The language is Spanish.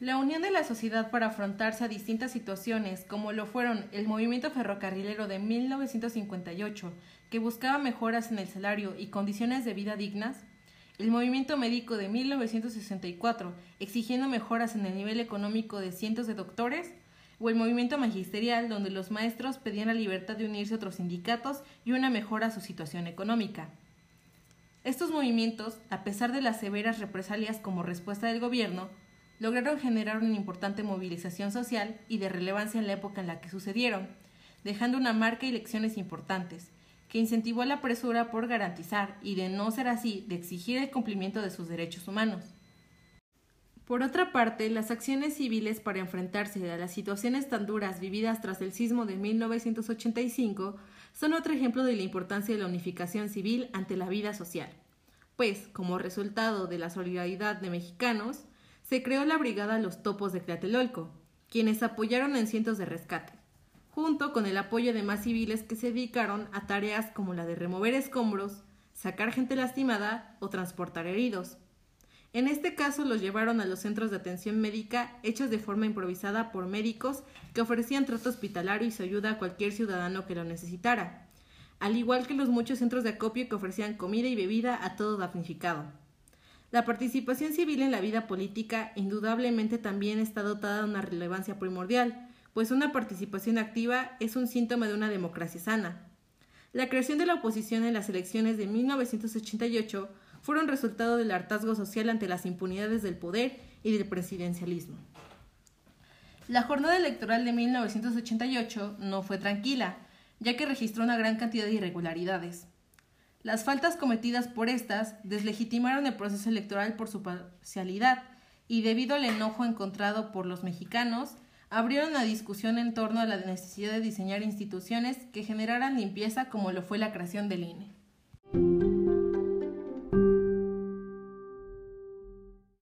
La unión de la sociedad para afrontarse a distintas situaciones, como lo fueron el movimiento ferrocarrilero de 1958, que buscaba mejoras en el salario y condiciones de vida dignas, el movimiento médico de 1964, exigiendo mejoras en el nivel económico de cientos de doctores, o el movimiento magisterial, donde los maestros pedían la libertad de unirse a otros sindicatos y una mejora a su situación económica. Estos movimientos, a pesar de las severas represalias como respuesta del gobierno, lograron generar una importante movilización social y de relevancia en la época en la que sucedieron, dejando una marca y lecciones importantes, que incentivó la presura por garantizar, y de no ser así, de exigir el cumplimiento de sus derechos humanos. Por otra parte, las acciones civiles para enfrentarse a las situaciones tan duras vividas tras el sismo de 1985 son otro ejemplo de la importancia de la unificación civil ante la vida social, pues, como resultado de la solidaridad de mexicanos, se creó la Brigada Los Topos de Tlatelolco, quienes apoyaron en cientos de rescate, junto con el apoyo de más civiles que se dedicaron a tareas como la de remover escombros, sacar gente lastimada o transportar heridos. En este caso los llevaron a los centros de atención médica hechos de forma improvisada por médicos que ofrecían trato hospitalario y su ayuda a cualquier ciudadano que lo necesitara, al igual que los muchos centros de acopio que ofrecían comida y bebida a todo damnificado. La participación civil en la vida política indudablemente también está dotada de una relevancia primordial, pues una participación activa es un síntoma de una democracia sana. La creación de la oposición en las elecciones de 1988 fueron resultado del hartazgo social ante las impunidades del poder y del presidencialismo. La jornada electoral de 1988 no fue tranquila, ya que registró una gran cantidad de irregularidades. Las faltas cometidas por estas deslegitimaron el proceso electoral por su parcialidad y debido al enojo encontrado por los mexicanos, abrieron la discusión en torno a la necesidad de diseñar instituciones que generaran limpieza como lo fue la creación del INE.